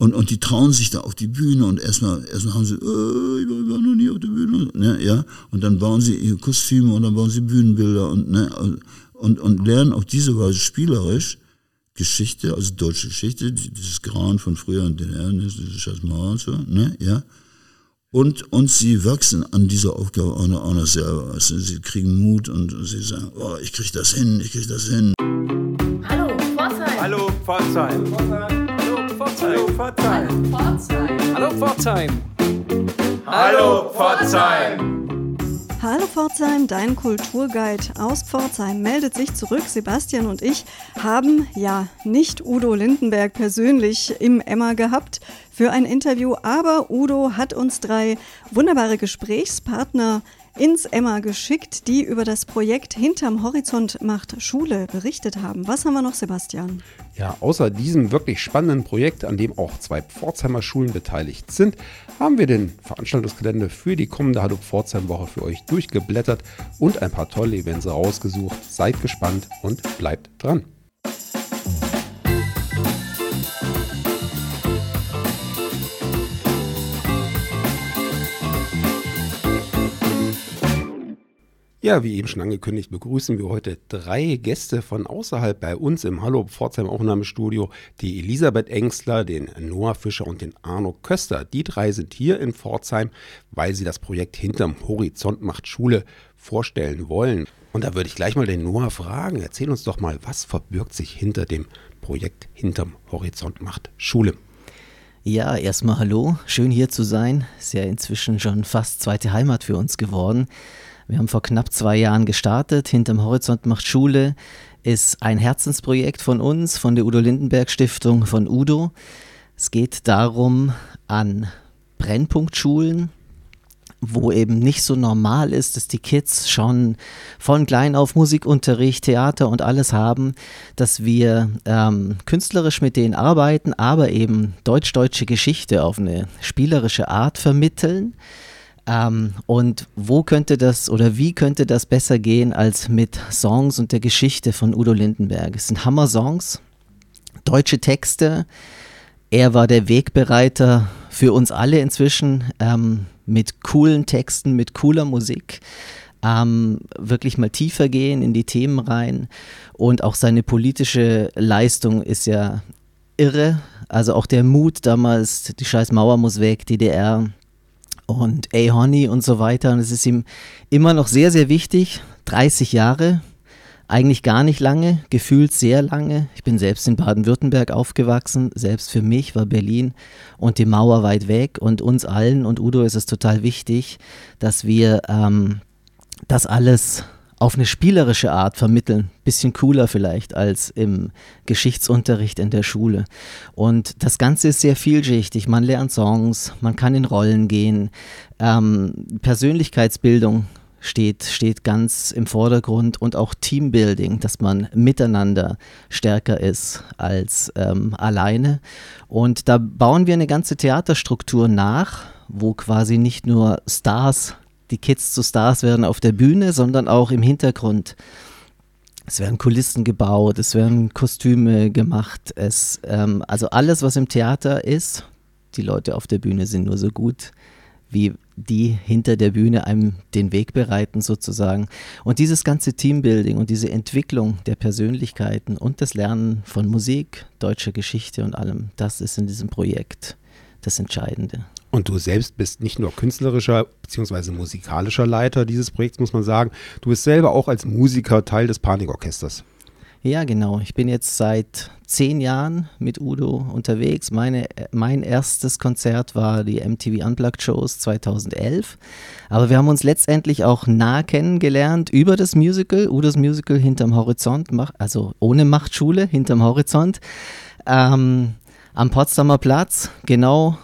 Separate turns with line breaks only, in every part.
Und, und die trauen sich da auf die Bühne und erstmal, erstmal haben sie, äh, ich war noch nie auf der Bühne, ne, ja. Und dann bauen sie ihre Kostüme und dann bauen sie Bühnenbilder und, ne, und, und lernen auf diese Weise spielerisch Geschichte, also deutsche Geschichte, dieses Grauen von früher und den Herren, dieses Scheißmauer und so, ne, ja. Und, und sie wachsen an dieser Aufgabe auch noch, auch noch selber. Also sie kriegen Mut und sie sagen, oh, ich krieg das hin, ich krieg das hin.
Hallo, Pforzheim.
Hallo, Pforzheim.
Hallo,
Pforzheim.
Pforzheim.
Hallo, Pforzheim.
Hallo, Pforzheim.
Hallo Pforzheim, dein Kulturguide aus Pforzheim meldet sich zurück. Sebastian und ich haben ja nicht Udo Lindenberg persönlich im Emma gehabt für ein Interview, aber Udo hat uns drei wunderbare Gesprächspartner ins Emma geschickt, die über das Projekt Hinterm Horizont macht Schule berichtet haben. Was haben wir noch, Sebastian?
Ja, außer diesem wirklich spannenden Projekt, an dem auch zwei Pforzheimer Schulen beteiligt sind, haben wir den Veranstaltungskalender für die kommende Hallo Pforzheim Woche für euch durchgeblättert und ein paar tolle Events rausgesucht. Seid gespannt und bleibt dran. Ja, wie eben schon angekündigt, begrüßen wir heute drei Gäste von außerhalb bei uns im Hallo Pforzheim Aufnahmestudio. Die Elisabeth Engstler, den Noah Fischer und den Arno Köster. Die drei sind hier in Pforzheim, weil sie das Projekt Hinterm Horizont macht Schule vorstellen wollen. Und da würde ich gleich mal den Noah fragen. Erzähl uns doch mal, was verbirgt sich hinter dem Projekt Hinterm Horizont macht Schule?
Ja, erstmal hallo, schön hier zu sein. Ist ja inzwischen schon fast zweite Heimat für uns geworden. Wir haben vor knapp zwei Jahren gestartet. Hinterm Horizont macht Schule ist ein Herzensprojekt von uns, von der Udo Lindenberg Stiftung, von Udo. Es geht darum, an Brennpunktschulen, wo eben nicht so normal ist, dass die Kids schon von klein auf Musikunterricht, Theater und alles haben, dass wir ähm, künstlerisch mit denen arbeiten, aber eben deutsch-deutsche Geschichte auf eine spielerische Art vermitteln ähm, und wo könnte das oder wie könnte das besser gehen als mit Songs und der Geschichte von Udo Lindenberg? Es sind Hammer-Songs, deutsche Texte. Er war der Wegbereiter für uns alle inzwischen ähm, mit coolen Texten, mit cooler Musik. Ähm, wirklich mal tiefer gehen in die Themen rein. Und auch seine politische Leistung ist ja irre. Also auch der Mut damals, die scheiß Mauer muss weg, DDR, und A Honey und so weiter. Und es ist ihm immer noch sehr, sehr wichtig. 30 Jahre, eigentlich gar nicht lange, gefühlt sehr lange. Ich bin selbst in Baden-Württemberg aufgewachsen. Selbst für mich war Berlin und die Mauer weit weg. Und uns allen und Udo ist es total wichtig, dass wir ähm, das alles auf eine spielerische Art vermitteln. Bisschen cooler vielleicht als im Geschichtsunterricht in der Schule. Und das Ganze ist sehr vielschichtig. Man lernt Songs, man kann in Rollen gehen. Ähm, Persönlichkeitsbildung steht, steht ganz im Vordergrund und auch Teambuilding, dass man miteinander stärker ist als ähm, alleine. Und da bauen wir eine ganze Theaterstruktur nach, wo quasi nicht nur Stars die Kids zu Stars werden auf der Bühne, sondern auch im Hintergrund. Es werden Kulissen gebaut, es werden Kostüme gemacht, es, ähm, also alles, was im Theater ist, die Leute auf der Bühne sind nur so gut, wie die hinter der Bühne einem den Weg bereiten sozusagen. Und dieses ganze Teambuilding und diese Entwicklung der Persönlichkeiten und das Lernen von Musik, deutscher Geschichte und allem, das ist in diesem Projekt das Entscheidende.
Und du selbst bist nicht nur künstlerischer bzw. musikalischer Leiter dieses Projekts, muss man sagen. Du bist selber auch als Musiker Teil des Panikorchesters.
Ja, genau. Ich bin jetzt seit zehn Jahren mit Udo unterwegs. Meine, mein erstes Konzert war die MTV Unplugged Shows 2011. Aber wir haben uns letztendlich auch nah kennengelernt über das Musical, Udos Musical hinterm Horizont, also ohne Machtschule, hinterm Horizont. Ähm, am Potsdamer Platz, genau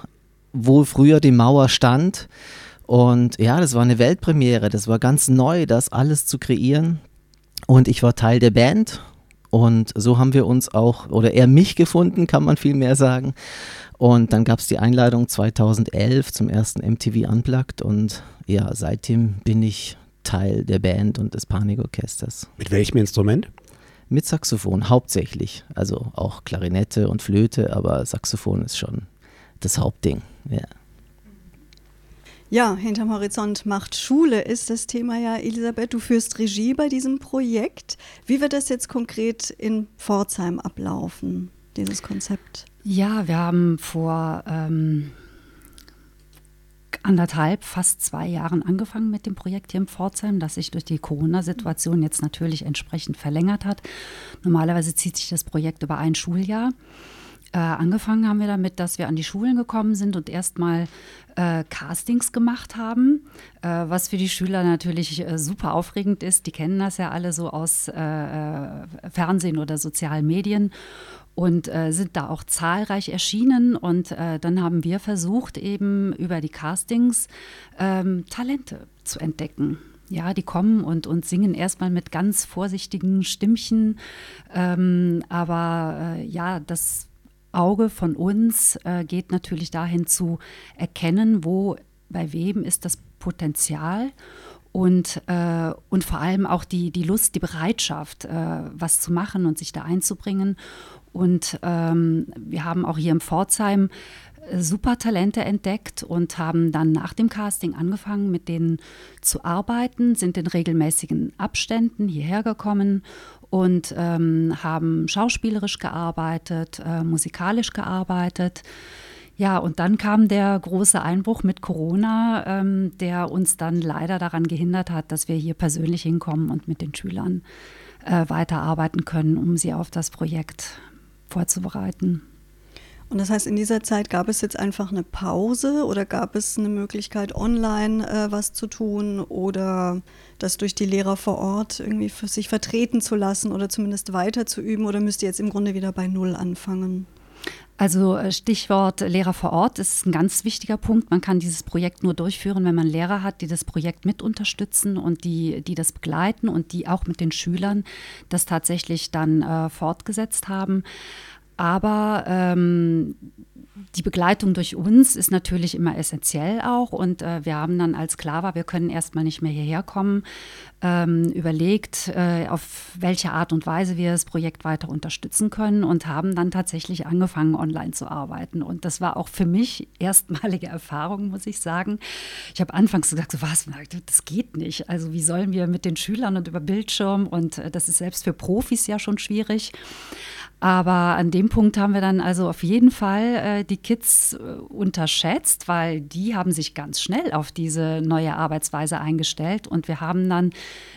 wo früher die Mauer stand. Und ja, das war eine Weltpremiere. Das war ganz neu, das alles zu kreieren. Und ich war Teil der Band. Und so haben wir uns auch, oder er mich gefunden, kann man viel mehr sagen. Und dann gab es die Einladung 2011 zum ersten MTV Unplugged. Und ja, seitdem bin ich Teil der Band und des Panikorchesters.
Mit welchem Instrument?
Mit Saxophon hauptsächlich. Also auch Klarinette und Flöte, aber Saxophon ist schon das Hauptding. Ja.
Ja, hinterm Horizont macht Schule ist das Thema ja. Elisabeth, du führst Regie bei diesem Projekt. Wie wird das jetzt konkret in Pforzheim ablaufen, dieses Konzept?
Ja, wir haben vor ähm, anderthalb, fast zwei Jahren angefangen mit dem Projekt hier in Pforzheim, das sich durch die Corona-Situation jetzt natürlich entsprechend verlängert hat. Normalerweise zieht sich das Projekt über ein Schuljahr. Äh, angefangen haben wir damit, dass wir an die Schulen gekommen sind und erstmal äh, Castings gemacht haben, äh, was für die Schüler natürlich äh, super aufregend ist. Die kennen das ja alle so aus äh, Fernsehen oder sozialen Medien und äh, sind da auch zahlreich erschienen. Und äh, dann haben wir versucht, eben über die Castings ähm, Talente zu entdecken. Ja, die kommen und, und singen erstmal mit ganz vorsichtigen Stimmchen. Ähm, aber äh, ja, das Auge von uns äh, geht natürlich dahin zu erkennen, wo bei wem ist das Potenzial und, äh, und vor allem auch die, die Lust, die Bereitschaft, äh, was zu machen und sich da einzubringen. Und ähm, wir haben auch hier im Pforzheim super Talente entdeckt und haben dann nach dem Casting angefangen, mit denen zu arbeiten, sind in regelmäßigen Abständen hierher gekommen und ähm, haben schauspielerisch gearbeitet, äh, musikalisch gearbeitet. Ja, und dann kam der große Einbruch mit Corona, ähm, der uns dann leider daran gehindert hat, dass wir hier persönlich hinkommen und mit den Schülern äh, weiterarbeiten können, um sie auf das Projekt vorzubereiten.
Und das heißt, in dieser Zeit gab es jetzt einfach eine Pause oder gab es eine Möglichkeit, online äh, was zu tun oder das durch die Lehrer vor Ort irgendwie für sich vertreten zu lassen oder zumindest weiter zu üben oder müsst ihr jetzt im Grunde wieder bei Null anfangen?
Also äh, Stichwort Lehrer vor Ort ist ein ganz wichtiger Punkt. Man kann dieses Projekt nur durchführen, wenn man Lehrer hat, die das Projekt mit unterstützen und die, die das begleiten und die auch mit den Schülern das tatsächlich dann äh, fortgesetzt haben. Aber ähm, die Begleitung durch uns ist natürlich immer essentiell auch. Und äh, wir haben dann, als klar war, wir können erstmal nicht mehr hierher kommen, ähm, überlegt, äh, auf welche Art und Weise wir das Projekt weiter unterstützen können und haben dann tatsächlich angefangen, online zu arbeiten. Und das war auch für mich erstmalige Erfahrung, muss ich sagen. Ich habe anfangs gesagt, so was, das geht nicht. Also wie sollen wir mit den Schülern und über Bildschirm und äh, das ist selbst für Profis ja schon schwierig. Aber an dem Punkt haben wir dann also auf jeden Fall äh, die Kids äh, unterschätzt, weil die haben sich ganz schnell auf diese neue Arbeitsweise eingestellt und wir haben dann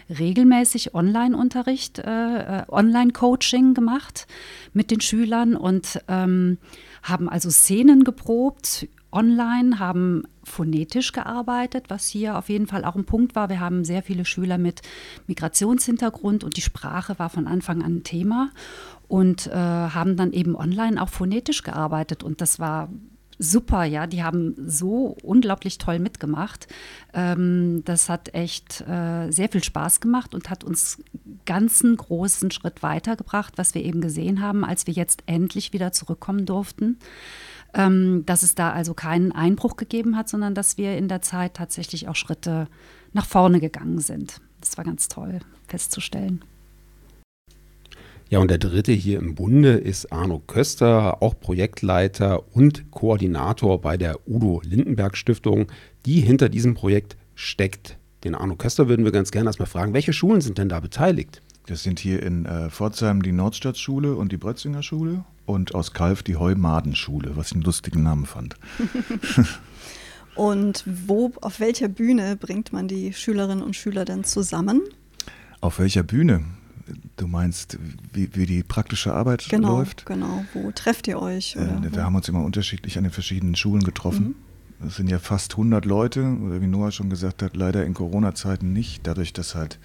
regelmäßig Online-Unterricht, äh, äh Online-Coaching gemacht mit den Schülern und ähm, haben also Szenen geprobt online, haben phonetisch gearbeitet, was hier auf jeden Fall auch ein Punkt war. Wir haben sehr viele Schüler mit Migrationshintergrund und die Sprache war von Anfang an ein Thema und äh, haben dann eben online auch phonetisch gearbeitet und das war super, ja, die haben so unglaublich toll mitgemacht. Ähm, das hat echt äh, sehr viel Spaß gemacht und hat uns ganzen großen Schritt weitergebracht, was wir eben gesehen haben, als wir jetzt endlich wieder zurückkommen durften ähm, dass es da also keinen Einbruch gegeben hat, sondern dass wir in der Zeit tatsächlich auch Schritte nach vorne gegangen sind. Das war ganz toll festzustellen.
Ja, und der dritte hier im Bunde ist Arno Köster, auch Projektleiter und Koordinator bei der Udo Lindenberg Stiftung, die hinter diesem Projekt steckt. Den Arno Köster würden wir ganz gerne erstmal fragen, welche Schulen sind denn da beteiligt?
Das sind hier in äh, Pforzheim die Nordstadtschule und die Brötzinger Schule und aus Kalf die Heumadenschule, was ich einen lustigen Namen fand.
und wo, auf welcher Bühne bringt man die Schülerinnen und Schüler denn zusammen?
Auf welcher Bühne? Du meinst, wie, wie die praktische Arbeit
genau,
läuft?
Genau, wo trefft ihr euch?
Äh, wir haben uns immer unterschiedlich an den verschiedenen Schulen getroffen. Mhm. Es sind ja fast 100 Leute, oder wie Noah schon gesagt hat, leider in Corona-Zeiten nicht, dadurch, dass halt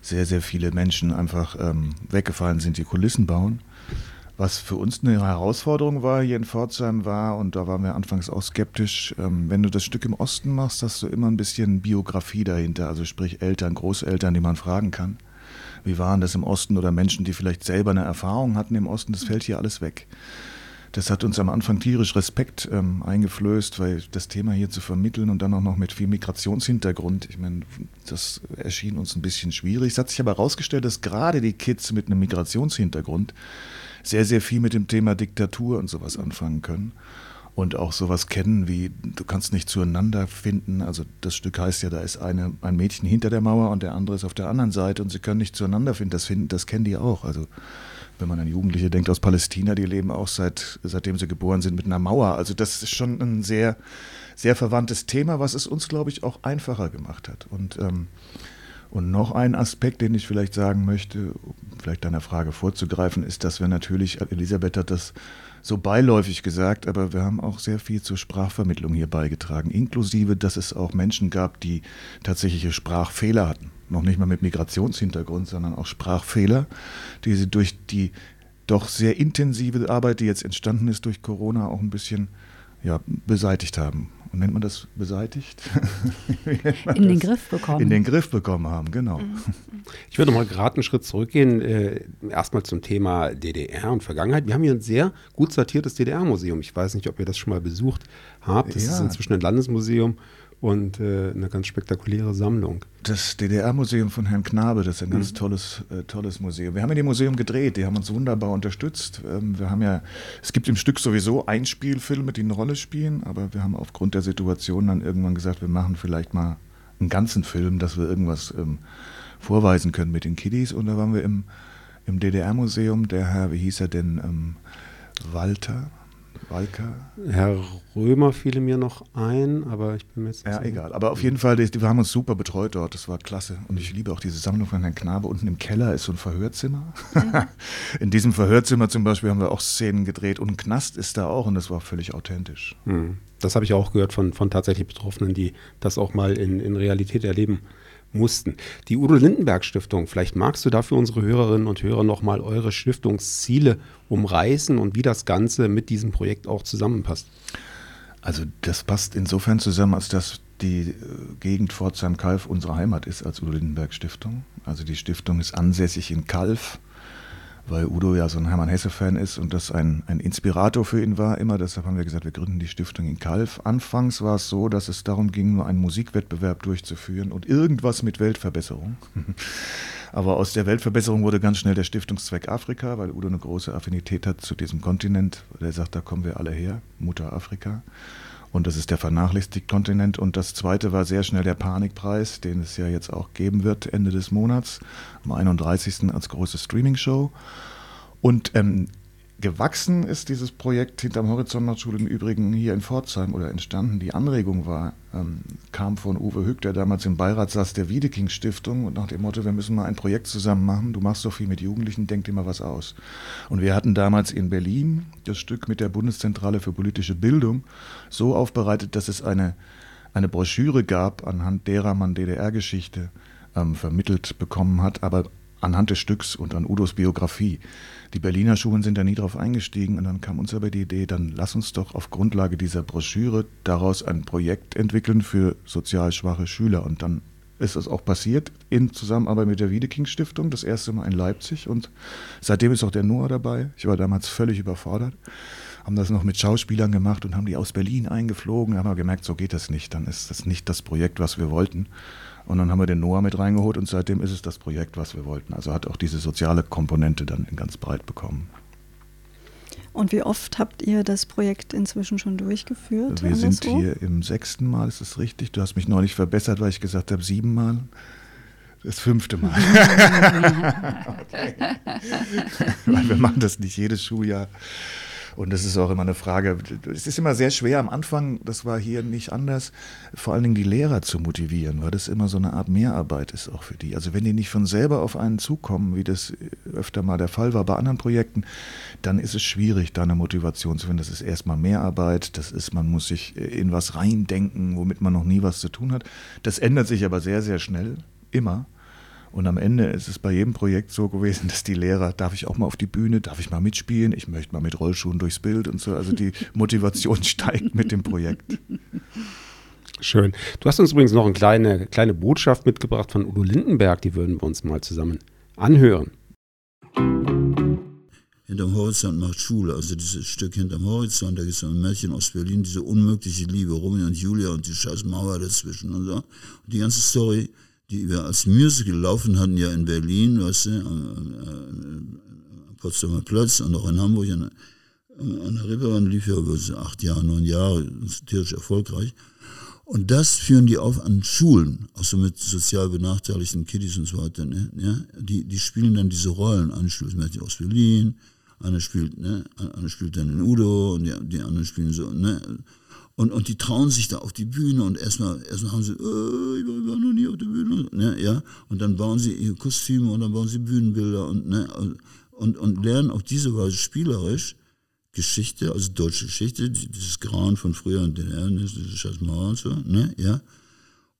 sehr, sehr viele Menschen einfach ähm, weggefallen sind, die Kulissen bauen. Was für uns eine Herausforderung war hier in Pforzheim war, und da waren wir anfangs auch skeptisch, ähm, wenn du das Stück im Osten machst, hast du immer ein bisschen Biografie dahinter, also sprich Eltern, Großeltern, die man fragen kann. Wie waren das im Osten oder Menschen, die vielleicht selber eine Erfahrung hatten im Osten, das fällt hier alles weg. Das hat uns am Anfang tierisch Respekt ähm, eingeflößt, weil das Thema hier zu vermitteln und dann auch noch mit viel Migrationshintergrund, ich meine, das erschien uns ein bisschen schwierig. Es hat sich aber herausgestellt, dass gerade die Kids mit einem Migrationshintergrund sehr, sehr viel mit dem Thema Diktatur und sowas anfangen können. Und auch sowas kennen wie, du kannst nicht zueinander finden. Also das Stück heißt ja, da ist eine, ein Mädchen hinter der Mauer und der andere ist auf der anderen Seite und sie können nicht zueinander finden. Das, finden, das kennen die auch. Also wenn man an Jugendliche denkt aus Palästina, die leben auch seit, seitdem sie geboren sind mit einer Mauer. Also das ist schon ein sehr, sehr verwandtes Thema, was es uns, glaube ich, auch einfacher gemacht hat. Und, ähm, und noch ein Aspekt, den ich vielleicht sagen möchte, um vielleicht deiner Frage vorzugreifen, ist, dass wir natürlich, Elisabeth hat das so beiläufig gesagt, aber wir haben auch sehr viel zur Sprachvermittlung hier beigetragen, inklusive, dass es auch Menschen gab, die tatsächliche Sprachfehler hatten. Noch nicht mal mit Migrationshintergrund, sondern auch Sprachfehler, die sie durch die doch sehr intensive Arbeit, die jetzt entstanden ist durch Corona, auch ein bisschen ja, beseitigt haben. Und nennt man das beseitigt?
man in den Griff bekommen.
In den Griff bekommen haben, genau. Mhm.
Ich würde mal gerade einen Schritt zurückgehen, äh, erstmal zum Thema DDR und Vergangenheit. Wir haben hier ein sehr gut sortiertes DDR-Museum. Ich weiß nicht, ob ihr das schon mal besucht habt. Das ja. ist inzwischen ein Landesmuseum und äh, eine ganz spektakuläre Sammlung.
Das DDR-Museum von Herrn Knabe, das ist ein ganz mhm. tolles, äh, tolles Museum. Wir haben ja dem Museum gedreht, die haben uns wunderbar unterstützt. Ähm, wir haben ja, es gibt im Stück sowieso Einspielfilme, die eine Rolle spielen, aber wir haben aufgrund der Situation dann irgendwann gesagt, wir machen vielleicht mal einen ganzen Film, dass wir irgendwas ähm, vorweisen können mit den Kiddies. Und da waren wir im, im DDR-Museum, der Herr, wie hieß er denn, ähm, Walter, Walker.
Herr Römer fiel mir noch ein, aber ich bin mir jetzt
nicht Ja, sicher. egal. Aber auf jeden Fall, die, wir haben uns super betreut dort. Das war klasse. Und ich liebe auch diese Sammlung von Herrn Knabe. Unten im Keller ist so ein Verhörzimmer. In diesem Verhörzimmer zum Beispiel haben wir auch Szenen gedreht. Und ein Knast ist da auch. Und das war völlig authentisch.
Hm. Das habe ich auch gehört von, von tatsächlich Betroffenen, die das auch mal in, in Realität erleben mussten. Die Udo Lindenberg Stiftung, vielleicht magst du dafür unsere Hörerinnen und Hörer nochmal eure Stiftungsziele umreißen und wie das Ganze mit diesem Projekt auch zusammenpasst.
Also das passt insofern zusammen, als dass die äh, Gegend Pforzheim-Kalf unsere Heimat ist als Udo Lindenberg Stiftung. Also die Stiftung ist ansässig in Kalf weil Udo ja so ein Hermann Hesse-Fan ist und das ein, ein Inspirator für ihn war immer. Deshalb haben wir gesagt, wir gründen die Stiftung in Kalf. Anfangs war es so, dass es darum ging, nur einen Musikwettbewerb durchzuführen und irgendwas mit Weltverbesserung. Aber aus der Weltverbesserung wurde ganz schnell der Stiftungszweck Afrika, weil Udo eine große Affinität hat zu diesem Kontinent. Der sagt, da kommen wir alle her, Mutter Afrika. Und das ist der vernachlässigte Kontinent. Und das zweite war sehr schnell der Panikpreis, den es ja jetzt auch geben wird Ende des Monats, am 31. als große Streaming-Show. Und ähm, gewachsen ist dieses Projekt hinterm Horizontmarktschule im Übrigen hier in Pforzheim oder entstanden. Die Anregung war, ähm, kam von Uwe Hück, der damals im Beirat saß der Wiedeking Stiftung und nach dem Motto, wir müssen mal ein Projekt zusammen machen. Du machst so viel mit Jugendlichen, denk dir mal was aus. Und wir hatten damals in Berlin das Stück mit der Bundeszentrale für politische Bildung so aufbereitet, dass es eine, eine Broschüre gab, anhand derer man DDR-Geschichte ähm, vermittelt bekommen hat, aber anhand des Stücks und an Udos Biografie. Die Berliner Schulen sind da nie drauf eingestiegen und dann kam uns aber die Idee, dann lass uns doch auf Grundlage dieser Broschüre daraus ein Projekt entwickeln für sozial schwache Schüler. Und dann ist es auch passiert in Zusammenarbeit mit der Wiedeking Stiftung, das erste Mal in Leipzig und seitdem ist auch der Noah dabei. Ich war damals völlig überfordert, haben das noch mit Schauspielern gemacht und haben die aus Berlin eingeflogen, haben wir gemerkt, so geht das nicht, dann ist das nicht das Projekt, was wir wollten. Und dann haben wir den Noah mit reingeholt und seitdem ist es das Projekt, was wir wollten. Also hat auch diese soziale Komponente dann ganz breit bekommen.
Und wie oft habt ihr das Projekt inzwischen schon durchgeführt?
Wir sind hier im sechsten Mal, ist das richtig? Du hast mich neulich verbessert, weil ich gesagt habe, sieben Mal. Das fünfte Mal. weil wir machen das nicht jedes Schuljahr. Und das ist auch immer eine Frage, es ist immer sehr schwer am Anfang, das war hier nicht anders, vor allen Dingen die Lehrer zu motivieren, weil das immer so eine Art Mehrarbeit ist auch für die. Also wenn die nicht von selber auf einen zukommen, wie das öfter mal der Fall war bei anderen Projekten, dann ist es schwierig, da eine Motivation zu finden. Das ist erstmal Mehrarbeit, das ist, man muss sich in was reindenken, womit man noch nie was zu tun hat. Das ändert sich aber sehr, sehr schnell, immer. Und am Ende ist es bei jedem Projekt so gewesen, dass die Lehrer, darf ich auch mal auf die Bühne, darf ich mal mitspielen, ich möchte mal mit Rollschuhen durchs Bild und so. Also die Motivation steigt mit dem Projekt.
Schön. Du hast uns übrigens noch eine kleine, kleine Botschaft mitgebracht von Udo Lindenberg, die würden wir uns mal zusammen anhören.
Hinterm Horizont macht Schule, also dieses Stück hinterm Horizont, da gibt es ein Mädchen aus Berlin, diese unmögliche Liebe, Romeo und Julia und die scheiß Mauer dazwischen und so. Und die ganze Story die wir als Musical laufen hatten, ja in Berlin, weißt du, am, am Potsdamer Platz und auch in Hamburg. Und, an der Reeperbahn lief ja über acht Jahre, neun Jahre, tierisch erfolgreich. Und das führen die auf an Schulen, auch so mit sozial benachteiligten Kiddies und so weiter. Ne? Ja? Die, die spielen dann diese Rollen. Eine spielt Matthew aus Berlin, eine spielt, ne? eine spielt dann in Udo und die, die anderen spielen so. Ne? Und, und die trauen sich da auf die Bühne und erstmal, erstmal haben sie, äh, ich war noch nie auf der Bühne, ne? ja? Und dann bauen sie ihre Kostüme und dann bauen sie Bühnenbilder und, ne? und, und lernen auf diese Weise spielerisch Geschichte, also deutsche Geschichte, dieses Grauen von früher und den Herren, diese Scheißmauer und so, ne, ja.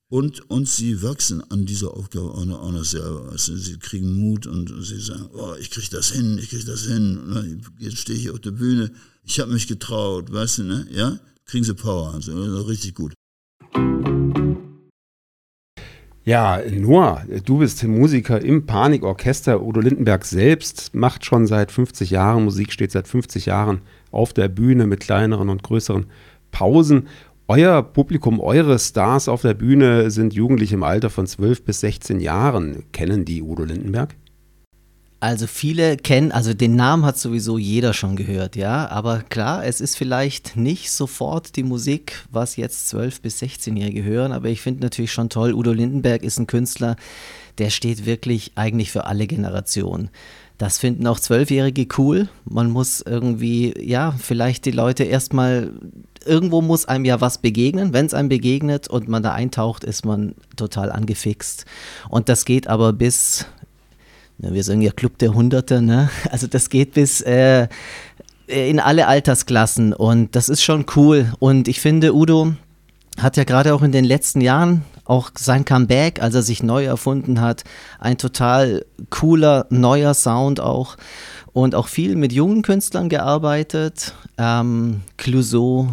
Und, und sie wachsen an dieser Aufgabe auch noch, auch noch selber. Also sie kriegen Mut und sie sagen, oh, ich krieg das hin, ich krieg das hin. Ne, jetzt stehe ich auf der Bühne, ich habe mich getraut, weißt du, ne? Ja? Kriegen sie Power, also richtig gut.
Ja, Noah, du bist Musiker im Panikorchester. Udo Lindenberg selbst macht schon seit 50 Jahren Musik, steht seit 50 Jahren auf der Bühne mit kleineren und größeren Pausen. Euer Publikum, eure Stars auf der Bühne sind Jugendliche im Alter von 12 bis 16 Jahren. Kennen die Udo Lindenberg?
Also viele kennen, also den Namen hat sowieso jeder schon gehört, ja. Aber klar, es ist vielleicht nicht sofort die Musik, was jetzt 12- bis 16-Jährige hören, aber ich finde natürlich schon toll, Udo Lindenberg ist ein Künstler, der steht wirklich eigentlich für alle Generationen. Das finden auch Zwölfjährige cool. Man muss irgendwie, ja, vielleicht die Leute erstmal, irgendwo muss einem ja was begegnen. Wenn es einem begegnet und man da eintaucht, ist man total angefixt. Und das geht aber bis, ja, wir sagen ja Club der Hunderte, ne? Also das geht bis äh, in alle Altersklassen und das ist schon cool. Und ich finde, Udo hat ja gerade auch in den letzten Jahren auch sein Comeback, als er sich neu erfunden hat, ein total cooler, neuer Sound auch. Und auch viel mit jungen Künstlern gearbeitet. Ähm, Clouseau,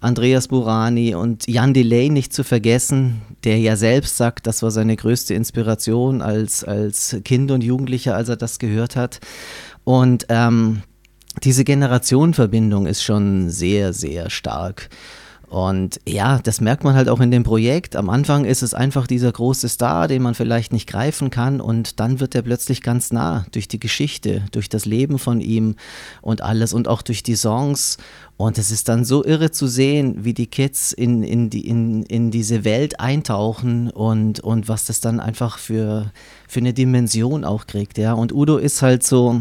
Andreas Burani und Jan Delay nicht zu vergessen, der ja selbst sagt, das war seine größte Inspiration als, als Kind und Jugendlicher, als er das gehört hat. Und ähm, diese Generationenverbindung ist schon sehr, sehr stark. Und ja, das merkt man halt auch in dem Projekt. Am Anfang ist es einfach dieser große Star, den man vielleicht nicht greifen kann und dann wird er plötzlich ganz nah durch die Geschichte, durch das Leben von ihm und alles und auch durch die Songs. Und es ist dann so irre zu sehen, wie die Kids in, in, die, in, in diese Welt eintauchen und, und was das dann einfach für, für eine Dimension auch kriegt. Ja. Und Udo ist halt so,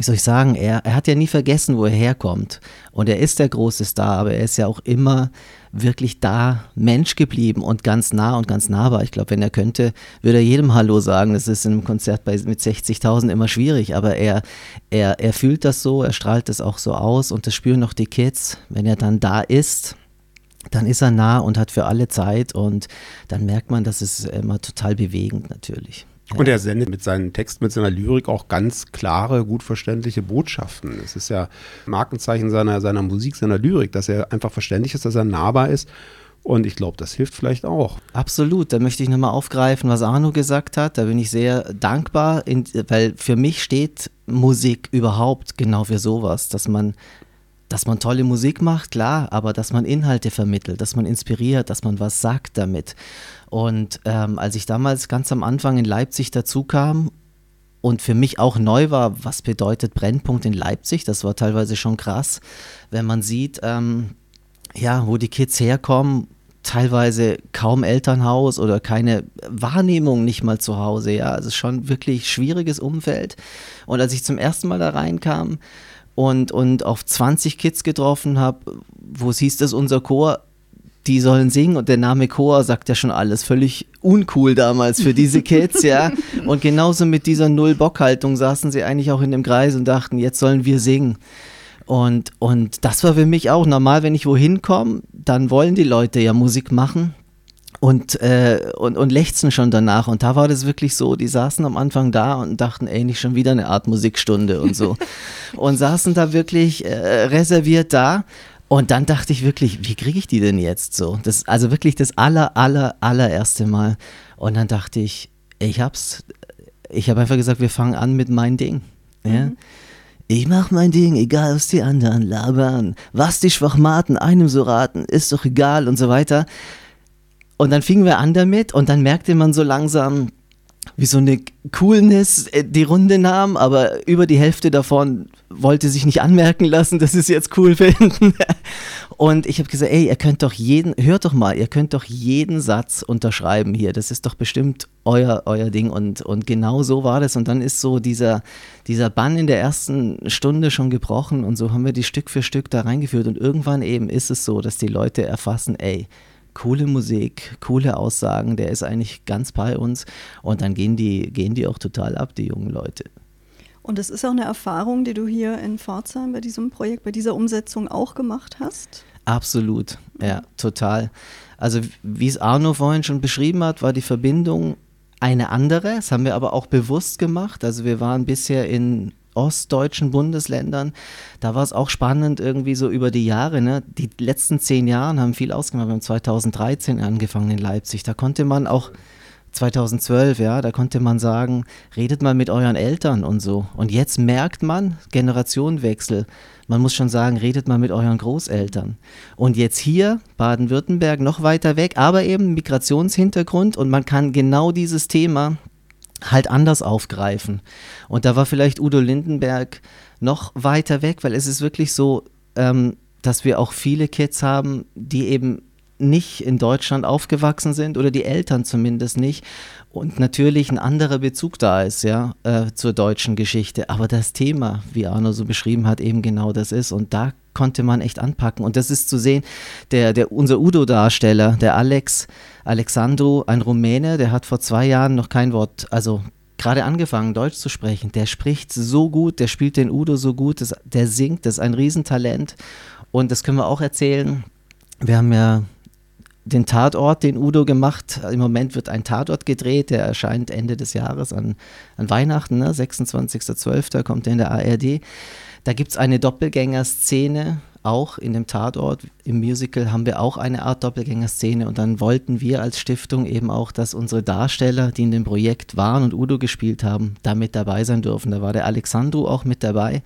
wie soll ich sagen, er, er hat ja nie vergessen, wo er herkommt. Und er ist der große Star, aber er ist ja auch immer wirklich da Mensch geblieben und ganz nah und ganz nahbar. Ich glaube, wenn er könnte, würde er jedem Hallo sagen. Das ist in einem Konzert bei, mit 60.000 immer schwierig, aber er, er, er fühlt das so, er strahlt das auch so aus und das spüren auch die Kids. Wenn er dann da ist, dann ist er nah und hat für alle Zeit und dann merkt man, das ist immer total bewegend natürlich.
Und er sendet mit seinen Texten, mit seiner Lyrik auch ganz klare, gut verständliche Botschaften. Es ist ja Markenzeichen seiner, seiner Musik, seiner Lyrik, dass er einfach verständlich ist, dass er nahbar ist. Und ich glaube, das hilft vielleicht auch.
Absolut. Da möchte ich nochmal aufgreifen, was Arno gesagt hat. Da bin ich sehr dankbar, in, weil für mich steht Musik überhaupt genau für sowas, dass man dass man tolle Musik macht, klar, aber dass man Inhalte vermittelt, dass man inspiriert, dass man was sagt damit. Und ähm, als ich damals ganz am Anfang in Leipzig dazu kam und für mich auch neu war, was bedeutet Brennpunkt in Leipzig, das war teilweise schon krass, wenn man sieht, ähm, ja, wo die Kids herkommen, teilweise kaum Elternhaus oder keine Wahrnehmung nicht mal zu Hause, ja, also schon wirklich schwieriges Umfeld. Und als ich zum ersten Mal da reinkam und, und auf 20 Kids getroffen habe, wo es hieß, dass unser Chor die sollen singen und der Name Chor sagt ja schon alles. Völlig uncool damals für diese Kids, ja. Und genauso mit dieser Null-Bock-Haltung saßen sie eigentlich auch in dem Kreis und dachten, jetzt sollen wir singen. Und, und das war für mich auch normal, wenn ich wohin komme, dann wollen die Leute ja Musik machen und, äh, und, und lechzen schon danach. Und da war das wirklich so, die saßen am Anfang da und dachten, ey, nicht schon wieder eine Art Musikstunde und so. und saßen da wirklich äh, reserviert da. Und dann dachte ich wirklich, wie kriege ich die denn jetzt so? Das also wirklich das aller, aller, allererste Mal. Und dann dachte ich, ich hab's, ich habe einfach gesagt, wir fangen an mit mein Ding. Ja? Mhm. Ich mach mein Ding, egal was die anderen labern. Was die Schwachmaten einem so raten, ist doch egal und so weiter. Und dann fingen wir an damit und dann merkte man so langsam, wie so eine Coolness äh, die Runde nahm, aber über die Hälfte davon wollte sich nicht anmerken lassen, dass sie es jetzt cool finden. Und ich habe gesagt, ey, ihr könnt doch jeden, hört doch mal, ihr könnt doch jeden Satz unterschreiben hier. Das ist doch bestimmt euer, euer Ding. Und, und genau so war das. Und dann ist so dieser, dieser Bann in der ersten Stunde schon gebrochen. Und so haben wir die Stück für Stück da reingeführt. Und irgendwann eben ist es so, dass die Leute erfassen, ey, coole Musik, coole Aussagen, der ist eigentlich ganz bei uns und dann gehen die, gehen die auch total ab, die jungen Leute.
Und es ist auch eine Erfahrung, die du hier in Pforzheim bei diesem Projekt, bei dieser Umsetzung auch gemacht hast?
Absolut, ja, total. Also wie es Arno vorhin schon beschrieben hat, war die Verbindung eine andere. Das haben wir aber auch bewusst gemacht. Also wir waren bisher in ostdeutschen Bundesländern. Da war es auch spannend irgendwie so über die Jahre. Ne? Die letzten zehn Jahre haben viel ausgemacht. Wir haben 2013 angefangen in Leipzig. Da konnte man auch 2012, ja, da konnte man sagen, redet mal mit euren Eltern und so. Und jetzt merkt man, Generationenwechsel, man muss schon sagen, redet mal mit euren Großeltern. Und jetzt hier, Baden-Württemberg, noch weiter weg, aber eben Migrationshintergrund und man kann genau dieses Thema halt anders aufgreifen. Und da war vielleicht Udo Lindenberg noch weiter weg, weil es ist wirklich so, ähm, dass wir auch viele Kids haben, die eben nicht in Deutschland aufgewachsen sind oder die Eltern zumindest nicht und natürlich ein anderer Bezug da ist, ja, äh, zur deutschen Geschichte. Aber das Thema, wie Arno so beschrieben hat, eben genau das ist und da konnte man echt anpacken und das ist zu sehen, der, der, unser Udo-Darsteller, der Alex, Alexandru, ein Rumäne, der hat vor zwei Jahren noch kein Wort, also gerade angefangen, Deutsch zu sprechen. Der spricht so gut, der spielt den Udo so gut, das, der singt, das ist ein Riesentalent. Und das können wir auch erzählen. Wir haben ja den Tatort, den Udo gemacht. Im Moment wird ein Tatort gedreht, der erscheint Ende des Jahres an, an Weihnachten, ne? 26.12. kommt er in der ARD. Da gibt es eine Doppelgänger-Szene auch in dem Tatort, im Musical haben wir auch eine Art Doppelgänger-Szene und dann wollten wir als Stiftung eben auch, dass unsere Darsteller, die in dem Projekt waren und Udo gespielt haben, da mit dabei sein dürfen. Da war der Alexandru auch mit dabei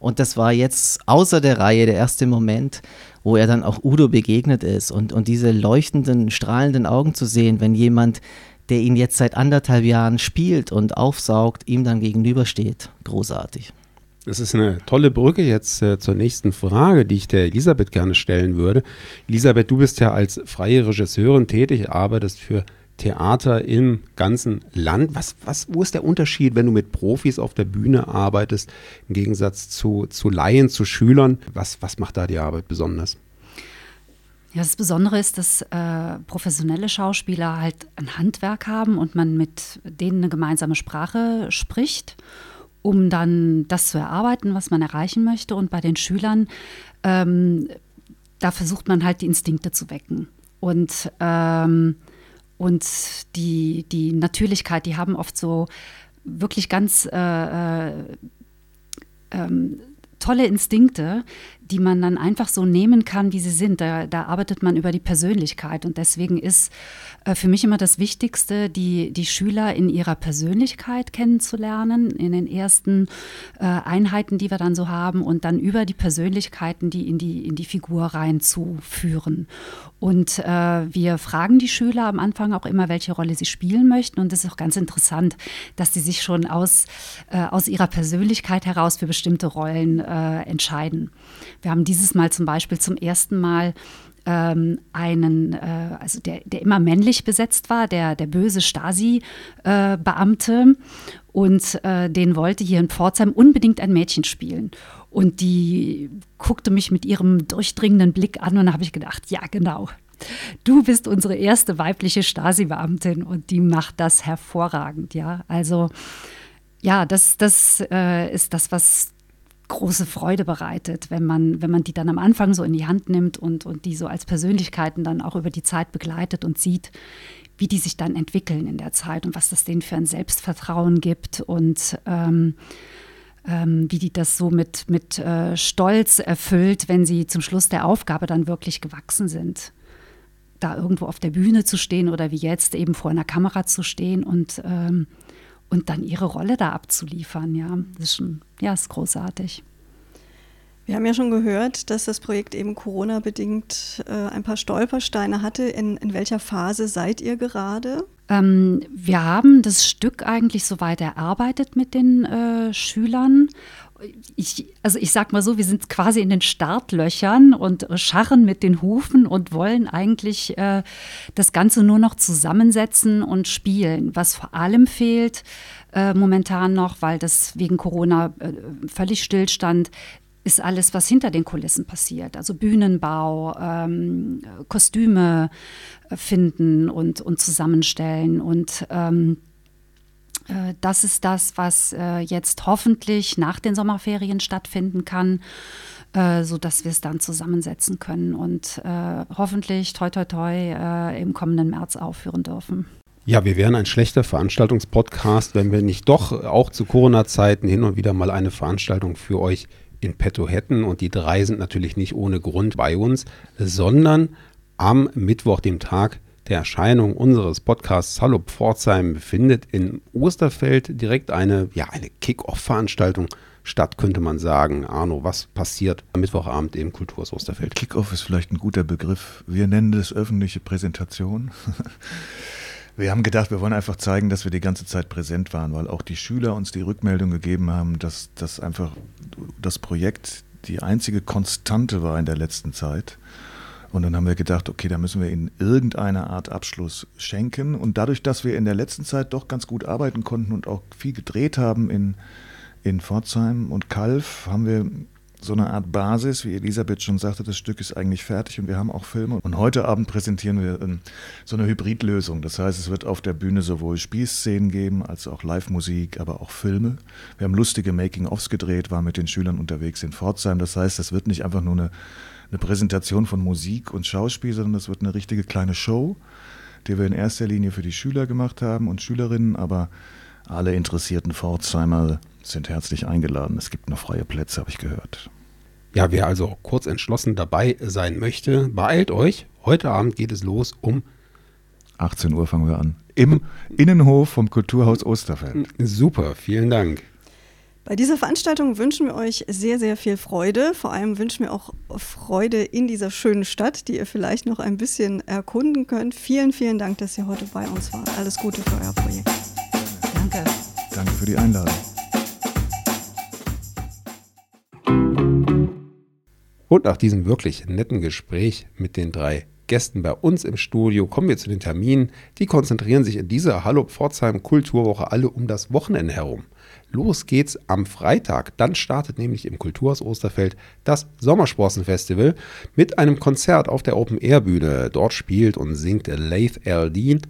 und das war jetzt außer der Reihe der erste Moment, wo er dann auch Udo begegnet ist und, und diese leuchtenden, strahlenden Augen zu sehen, wenn jemand der ihn jetzt seit anderthalb Jahren spielt und aufsaugt, ihm dann gegenübersteht. Großartig.
Das ist eine tolle Brücke jetzt äh, zur nächsten Frage, die ich der Elisabeth gerne stellen würde. Elisabeth, du bist ja als freie Regisseurin tätig, arbeitest für Theater im ganzen Land. Was, was, wo ist der Unterschied, wenn du mit Profis auf der Bühne arbeitest, im Gegensatz zu, zu Laien, zu Schülern? Was, was macht da die Arbeit besonders?
Ja, das Besondere ist, dass äh, professionelle Schauspieler halt ein Handwerk haben und man mit denen eine gemeinsame Sprache spricht um dann das zu erarbeiten, was man erreichen möchte. Und bei den Schülern, ähm, da versucht man halt die Instinkte zu wecken. Und, ähm, und die, die Natürlichkeit, die haben oft so wirklich ganz äh, äh, ähm, tolle Instinkte, die man dann einfach so nehmen kann, wie sie sind. Da, da arbeitet man über die Persönlichkeit. Und deswegen ist äh, für mich immer das Wichtigste, die, die Schüler in ihrer Persönlichkeit kennenzulernen, in den ersten äh, Einheiten, die wir dann so haben, und dann über die Persönlichkeiten, die in die, in die Figur reinzuführen. Und äh, wir fragen die Schüler am Anfang auch immer, welche Rolle sie spielen möchten. Und es ist auch ganz interessant, dass sie sich schon aus, äh, aus ihrer Persönlichkeit heraus für bestimmte Rollen äh, entscheiden. Wir haben dieses Mal zum Beispiel zum ersten Mal ähm, einen, äh, also der, der immer männlich besetzt war, der, der böse Stasi-Beamte. Und äh, den wollte hier in Pforzheim unbedingt ein Mädchen spielen. Und die guckte mich mit ihrem durchdringenden Blick an und da habe ich gedacht, ja, genau. Du bist unsere erste weibliche Stasi-Beamtin und die macht das hervorragend, ja. Also ja, das, das äh, ist das, was große Freude bereitet, wenn man, wenn man die dann am Anfang so in die Hand nimmt und, und die so als Persönlichkeiten dann auch über die Zeit begleitet und sieht, wie die sich dann entwickeln in der Zeit und was das denen für ein Selbstvertrauen gibt und ähm, ähm, wie die das so mit, mit äh, Stolz erfüllt, wenn sie zum Schluss der Aufgabe dann wirklich gewachsen sind. Da irgendwo auf der Bühne zu stehen oder wie jetzt eben vor einer Kamera zu stehen und ähm, und dann ihre Rolle da abzuliefern, ja, das ist schon, ja, ist großartig.
Wir haben ja schon gehört, dass das Projekt eben Corona-bedingt äh, ein paar Stolpersteine hatte. In, in welcher Phase seid ihr gerade?
Ähm, wir haben das Stück eigentlich soweit erarbeitet mit den äh, Schülern. Ich, also ich sag mal so, wir sind quasi in den Startlöchern und scharren mit den Hufen und wollen eigentlich äh, das Ganze nur noch zusammensetzen und spielen. Was vor allem fehlt äh, momentan noch, weil das wegen Corona äh, völlig stillstand, ist alles, was hinter den Kulissen passiert. Also Bühnenbau, ähm, Kostüme äh, finden und, und zusammenstellen. Und ähm, äh, das ist das, was äh, jetzt hoffentlich nach den Sommerferien stattfinden kann, äh, sodass wir es dann zusammensetzen können und äh, hoffentlich toi toi toi äh, im kommenden März aufführen dürfen.
Ja, wir wären ein schlechter Veranstaltungspodcast, wenn wir nicht doch auch zu Corona-Zeiten hin und wieder mal eine Veranstaltung für euch in petto hätten. Und die drei sind natürlich nicht ohne Grund bei uns, sondern am Mittwoch, dem Tag der Erscheinung unseres Podcasts Hallo Pforzheim, findet in Osterfeld direkt eine, ja, eine Kick-Off-Veranstaltung statt, könnte man sagen. Arno, was passiert am Mittwochabend im Kulturhaus Osterfeld?
Kick-Off ist vielleicht ein guter Begriff. Wir nennen das öffentliche Präsentation. Wir haben gedacht, wir wollen einfach zeigen, dass wir die ganze Zeit präsent waren, weil auch die Schüler uns die Rückmeldung gegeben haben, dass das einfach das Projekt die einzige Konstante war in der letzten Zeit. Und dann haben wir gedacht, okay, da müssen wir ihnen irgendeine Art Abschluss schenken. Und dadurch, dass wir in der letzten Zeit doch ganz gut arbeiten konnten und auch viel gedreht haben in, in Pforzheim und Kalf, haben wir so eine Art Basis, wie Elisabeth schon sagte, das Stück ist eigentlich fertig und wir haben auch Filme. Und heute Abend präsentieren wir ähm, so eine Hybridlösung. Das heißt, es wird auf der Bühne sowohl Spielszenen geben, als auch Live-Musik, aber auch Filme. Wir haben lustige Making-ofs gedreht, waren mit den Schülern unterwegs in Pforzheim. Das heißt, es wird nicht einfach nur eine, eine Präsentation von Musik und Schauspiel, sondern es wird eine richtige kleine Show, die wir in erster Linie für die Schüler gemacht haben und Schülerinnen, aber alle interessierten Pforzheimer sind herzlich eingeladen. Es gibt noch freie Plätze, habe ich gehört.
Ja, wer also kurz entschlossen dabei sein möchte, beeilt euch. Heute Abend geht es los um
18 Uhr fangen wir an. Im Innenhof vom Kulturhaus Osterfeld.
Super, vielen Dank.
Bei dieser Veranstaltung wünschen wir euch sehr, sehr viel Freude. Vor allem wünschen wir auch Freude in dieser schönen Stadt, die ihr vielleicht noch ein bisschen erkunden könnt. Vielen, vielen Dank, dass ihr heute bei uns wart. Alles Gute für euer Projekt.
Danke.
Danke für die Einladung.
Und nach diesem wirklich netten Gespräch mit den drei Gästen bei uns im Studio kommen wir zu den Terminen. Die konzentrieren sich in dieser Hallo Pforzheim Kulturwoche alle um das Wochenende herum. Los geht's am Freitag. Dann startet nämlich im Kulturhaus Osterfeld das Sommersprossen-Festival mit einem Konzert auf der Open-Air-Bühne. Dort spielt und singt Laith Aldine.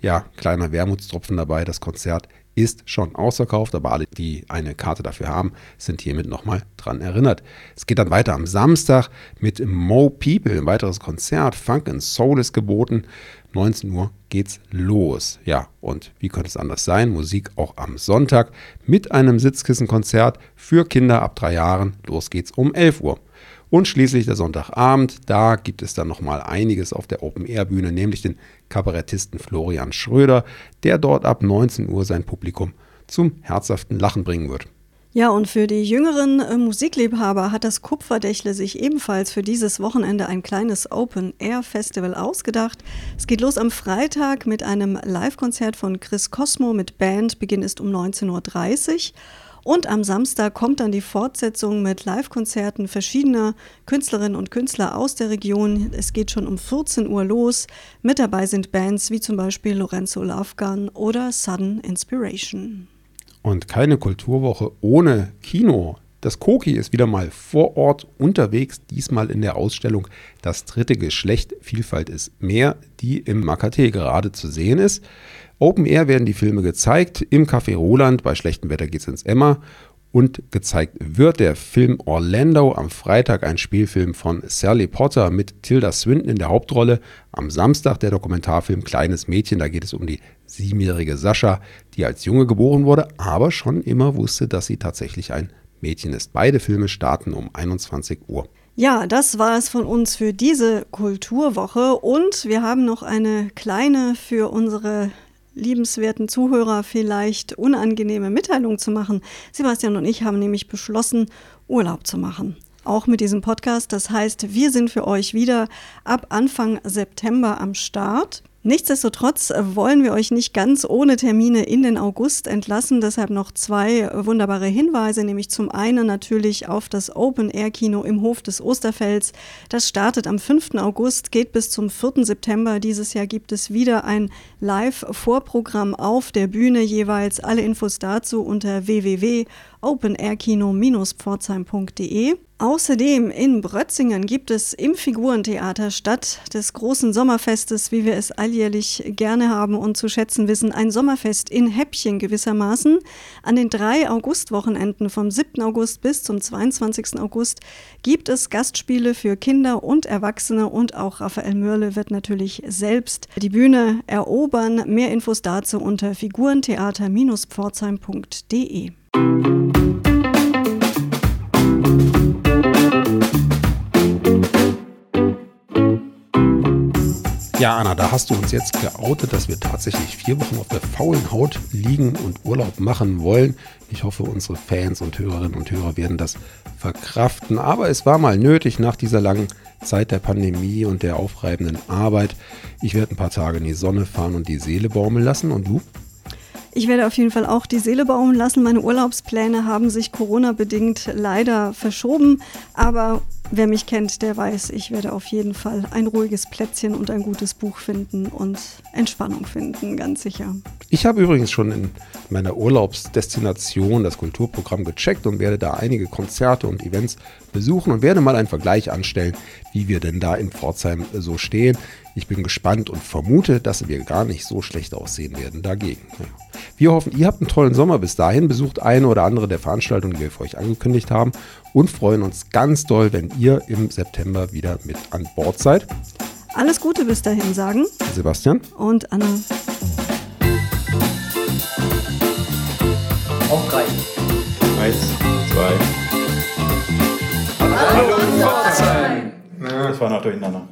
Ja, kleiner Wermutstropfen dabei. Das Konzert ist schon ausverkauft, aber alle, die eine Karte dafür haben, sind hiermit nochmal dran erinnert. Es geht dann weiter am Samstag mit Mo People, ein weiteres Konzert. Funk and Soul ist geboten. 19 Uhr geht's los. Ja, und wie könnte es anders sein? Musik auch am Sonntag mit einem Sitzkissenkonzert für Kinder ab drei Jahren. Los geht's um 11 Uhr. Und schließlich der Sonntagabend, da gibt es dann nochmal einiges auf der Open-Air-Bühne, nämlich den Kabarettisten Florian Schröder, der dort ab 19 Uhr sein Publikum zum herzhaften Lachen bringen wird.
Ja, und für die jüngeren äh, Musikliebhaber hat das Kupferdächle sich ebenfalls für dieses Wochenende ein kleines Open-Air-Festival ausgedacht. Es geht los am Freitag mit einem Live-Konzert von Chris Cosmo mit Band. Beginn ist um 19.30 Uhr. Und am Samstag kommt dann die Fortsetzung mit Live-Konzerten verschiedener Künstlerinnen und Künstler aus der Region. Es geht schon um 14 Uhr los. Mit dabei sind Bands wie zum Beispiel Lorenzo Lovegun oder Sudden Inspiration.
Und keine Kulturwoche ohne Kino. Das Koki ist wieder mal vor Ort unterwegs, diesmal in der Ausstellung Das dritte Geschlecht, Vielfalt ist mehr, die im Makate gerade zu sehen ist. Open Air werden die Filme gezeigt. Im Café Roland, bei schlechtem Wetter geht's ins Emma. Und gezeigt wird der Film Orlando am Freitag, ein Spielfilm von Sally Potter mit Tilda Swinton in der Hauptrolle. Am Samstag der Dokumentarfilm Kleines Mädchen, da geht es um die siebenjährige Sascha, die als Junge geboren wurde, aber schon immer wusste, dass sie tatsächlich ein Mädchen ist. Beide Filme starten um 21 Uhr.
Ja, das war es von uns für diese Kulturwoche und wir haben noch eine kleine für unsere liebenswerten Zuhörer vielleicht unangenehme Mitteilung zu machen. Sebastian und ich haben nämlich beschlossen, Urlaub zu machen. Auch mit diesem Podcast. Das heißt, wir sind für euch wieder ab Anfang September am Start. Nichtsdestotrotz wollen wir euch nicht ganz ohne Termine in den August entlassen. Deshalb noch zwei wunderbare Hinweise, nämlich zum einen natürlich auf das Open Air Kino im Hof des Osterfelds. Das startet am 5. August, geht bis zum 4. September. Dieses Jahr gibt es wieder ein Live-Vorprogramm auf der Bühne jeweils. Alle Infos dazu unter www.openairkino-pforzheim.de. Außerdem in Brötzingen gibt es im Figurentheater statt des großen Sommerfestes, wie wir es alljährlich gerne haben und zu schätzen wissen, ein Sommerfest in Häppchen gewissermaßen. An den drei Augustwochenenden vom 7. August bis zum 22. August gibt es Gastspiele für Kinder und Erwachsene und auch Raphael Mörle wird natürlich selbst die Bühne erobern. Mehr Infos dazu unter figurentheater-pforzheim.de.
Ja, Anna, da hast du uns jetzt geoutet, dass wir tatsächlich vier Wochen auf der faulen Haut liegen und Urlaub machen wollen. Ich hoffe, unsere Fans und Hörerinnen und Hörer werden das verkraften. Aber es war mal nötig nach dieser langen Zeit der Pandemie und der aufreibenden Arbeit. Ich werde ein paar Tage in die Sonne fahren und die Seele baumeln lassen. Und du?
Ich werde auf jeden Fall auch die Seele baumeln lassen. Meine Urlaubspläne haben sich Corona-bedingt leider verschoben. Aber wer mich kennt, der weiß, ich werde auf jeden Fall ein ruhiges Plätzchen und ein gutes Buch finden und Entspannung finden, ganz sicher.
Ich habe übrigens schon in meiner Urlaubsdestination das Kulturprogramm gecheckt und werde da einige Konzerte und Events besuchen und werde mal einen Vergleich anstellen, wie wir denn da in Pforzheim so stehen. Ich bin gespannt und vermute, dass wir gar nicht so schlecht aussehen werden dagegen. Wir hoffen, ihr habt einen tollen Sommer bis dahin, besucht eine oder andere der Veranstaltungen, die wir für euch angekündigt haben und freuen uns ganz doll, wenn ihr im September wieder mit an Bord seid.
Alles Gute bis dahin sagen
Sebastian
und Anna.
Auf drei.
Eins, zwei.
Hallo Pforzheim.
Das war noch durcheinander.